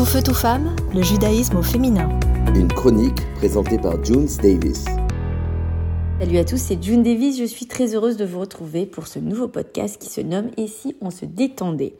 Tout feu, tout femme, le judaïsme au féminin. Une chronique présentée par Junes Davis. Salut à tous, c'est June Davis. Je suis très heureuse de vous retrouver pour ce nouveau podcast qui se nomme Et si on se détendait?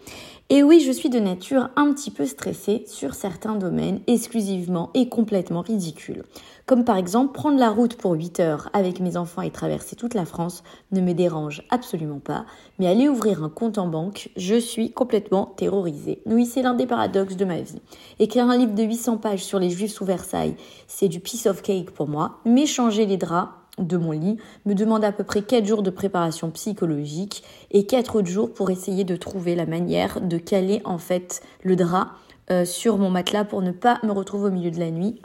Et oui, je suis de nature un petit peu stressée sur certains domaines exclusivement et complètement ridicules. Comme par exemple prendre la route pour 8 heures avec mes enfants et traverser toute la France ne me dérange absolument pas. Mais aller ouvrir un compte en banque, je suis complètement terrorisée. Oui, c'est l'un des paradoxes de ma vie. Écrire un livre de 800 pages sur les juifs sous Versailles, c'est du piece of cake pour moi. Mais changer les draps, de mon lit me demande à peu près 4 jours de préparation psychologique et 4 autres jours pour essayer de trouver la manière de caler en fait le drap euh, sur mon matelas pour ne pas me retrouver au milieu de la nuit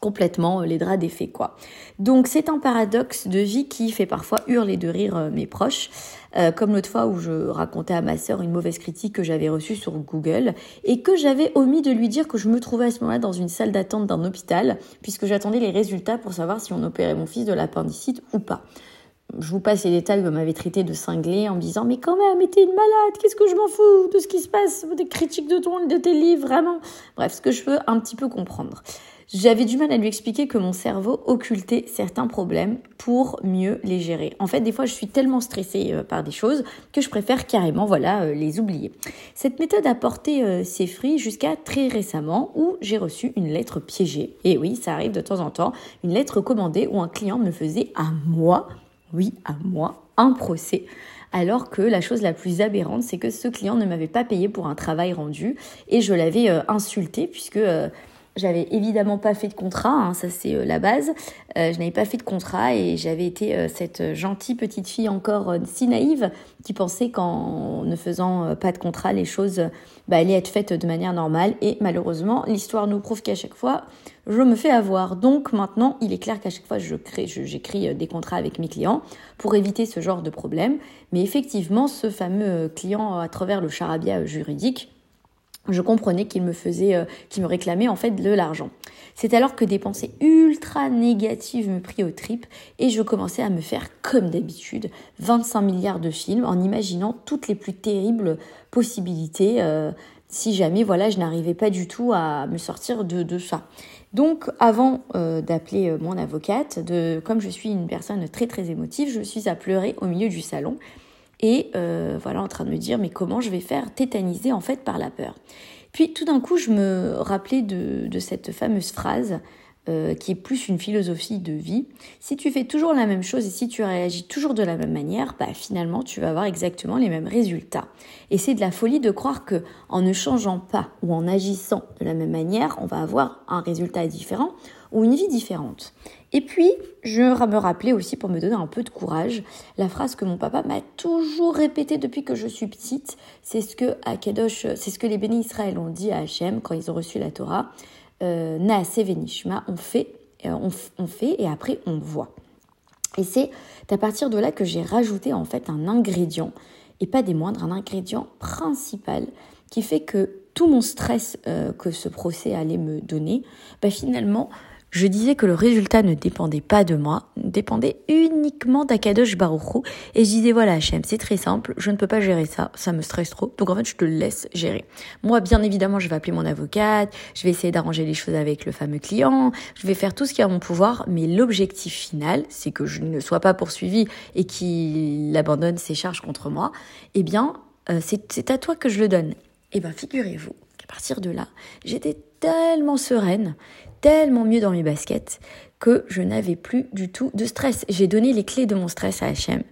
complètement euh, les draps défaits quoi. Donc c'est un paradoxe de vie qui fait parfois hurler de rire euh, mes proches, euh, comme l'autre fois où je racontais à ma sœur une mauvaise critique que j'avais reçue sur Google et que j'avais omis de lui dire que je me trouvais à ce moment-là dans une salle d'attente d'un hôpital puisque j'attendais les résultats pour savoir si on opérait mon fils de l'appendicite ou pas je vous passe les détails, vous m'avez traité de cinglé en me disant mais quand même, mais t'es une malade, qu'est-ce que je m'en fous de ce qui se passe, des critiques de ton, de tes livres, vraiment. Bref, ce que je veux un petit peu comprendre. J'avais du mal à lui expliquer que mon cerveau occultait certains problèmes pour mieux les gérer. En fait, des fois, je suis tellement stressée euh, par des choses que je préfère carrément, voilà, euh, les oublier. Cette méthode a porté euh, ses fruits jusqu'à très récemment où j'ai reçu une lettre piégée. Et oui, ça arrive de temps en temps, une lettre commandée où un client me faisait à moi, oui, à moi, un procès alors que la chose la plus aberrante, c'est que ce client ne m'avait pas payé pour un travail rendu et je l'avais insulté puisque j'avais évidemment pas fait de contrat, hein, ça c'est euh, la base. Euh, je n'avais pas fait de contrat et j'avais été euh, cette gentille petite fille encore si naïve qui pensait qu'en ne faisant pas de contrat, les choses bah, allaient être faites de manière normale. Et malheureusement, l'histoire nous prouve qu'à chaque fois, je me fais avoir. Donc maintenant, il est clair qu'à chaque fois, je j'écris des contrats avec mes clients pour éviter ce genre de problème. Mais effectivement, ce fameux client à travers le charabia juridique, je comprenais qu'il me faisait, euh, qu'il me réclamait en fait de l'argent. C'est alors que des pensées ultra négatives me prirent au trip et je commençais à me faire comme d'habitude 25 milliards de films en imaginant toutes les plus terribles possibilités euh, si jamais voilà je n'arrivais pas du tout à me sortir de, de ça. Donc avant euh, d'appeler mon avocate, de, comme je suis une personne très très émotive, je suis à pleurer au milieu du salon et euh, voilà en train de me dire mais comment je vais faire tétaniser en fait par la peur? Puis tout d'un coup je me rappelais de, de cette fameuse phrase euh, qui est plus une philosophie de vie. Si tu fais toujours la même chose et si tu réagis toujours de la même manière, bah finalement tu vas avoir exactement les mêmes résultats. Et c'est de la folie de croire que en ne changeant pas ou en agissant de la même manière, on va avoir un résultat différent ou une vie différente. Et puis, je me rappelais aussi, pour me donner un peu de courage, la phrase que mon papa m'a toujours répétée depuis que je suis petite. C'est ce que à Kadosh, c'est ce que les bénis Israël ont dit à Hachem quand ils ont reçu la Torah. Euh, euh, on fait et après on voit. Et c'est à partir de là que j'ai rajouté en fait un ingrédient, et pas des moindres, un ingrédient principal qui fait que tout mon stress euh, que ce procès allait me donner, bah finalement, je disais que le résultat ne dépendait pas de moi, dépendait uniquement d'Akadosh Baruchou. Et je disais, voilà, Hachem, c'est très simple, je ne peux pas gérer ça, ça me stresse trop. Donc en fait, je te laisse gérer. Moi, bien évidemment, je vais appeler mon avocate, je vais essayer d'arranger les choses avec le fameux client, je vais faire tout ce qui est à mon pouvoir, mais l'objectif final, c'est que je ne sois pas poursuivi et qu'il abandonne ses charges contre moi. Eh bien, euh, c'est à toi que je le donne. Eh bien, figurez-vous partir de là, j'étais tellement sereine, tellement mieux dans mes baskets que je n'avais plus du tout de stress. J'ai donné les clés de mon stress à Hachem.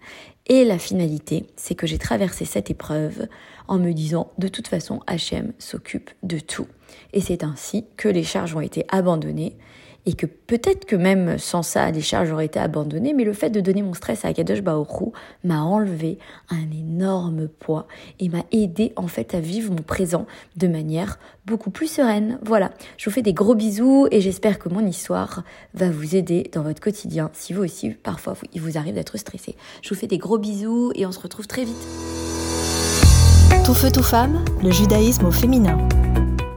Et la finalité, c'est que j'ai traversé cette épreuve en me disant, de toute façon, Hachem s'occupe de tout. Et c'est ainsi que les charges ont été abandonnées et que peut-être que même sans ça, les charges auraient été abandonnées, mais le fait de donner mon stress à Kadosh Baoru m'a enlevé un énorme poids et m'a aidé en fait à vivre mon présent de manière beaucoup plus sereine. Voilà, je vous fais des gros bisous et j'espère que mon histoire va vous aider dans votre quotidien si vous aussi parfois il vous arrive d'être stressé. Je vous fais des gros bisous et on se retrouve très vite. Tout feu, tout femme, le judaïsme au féminin.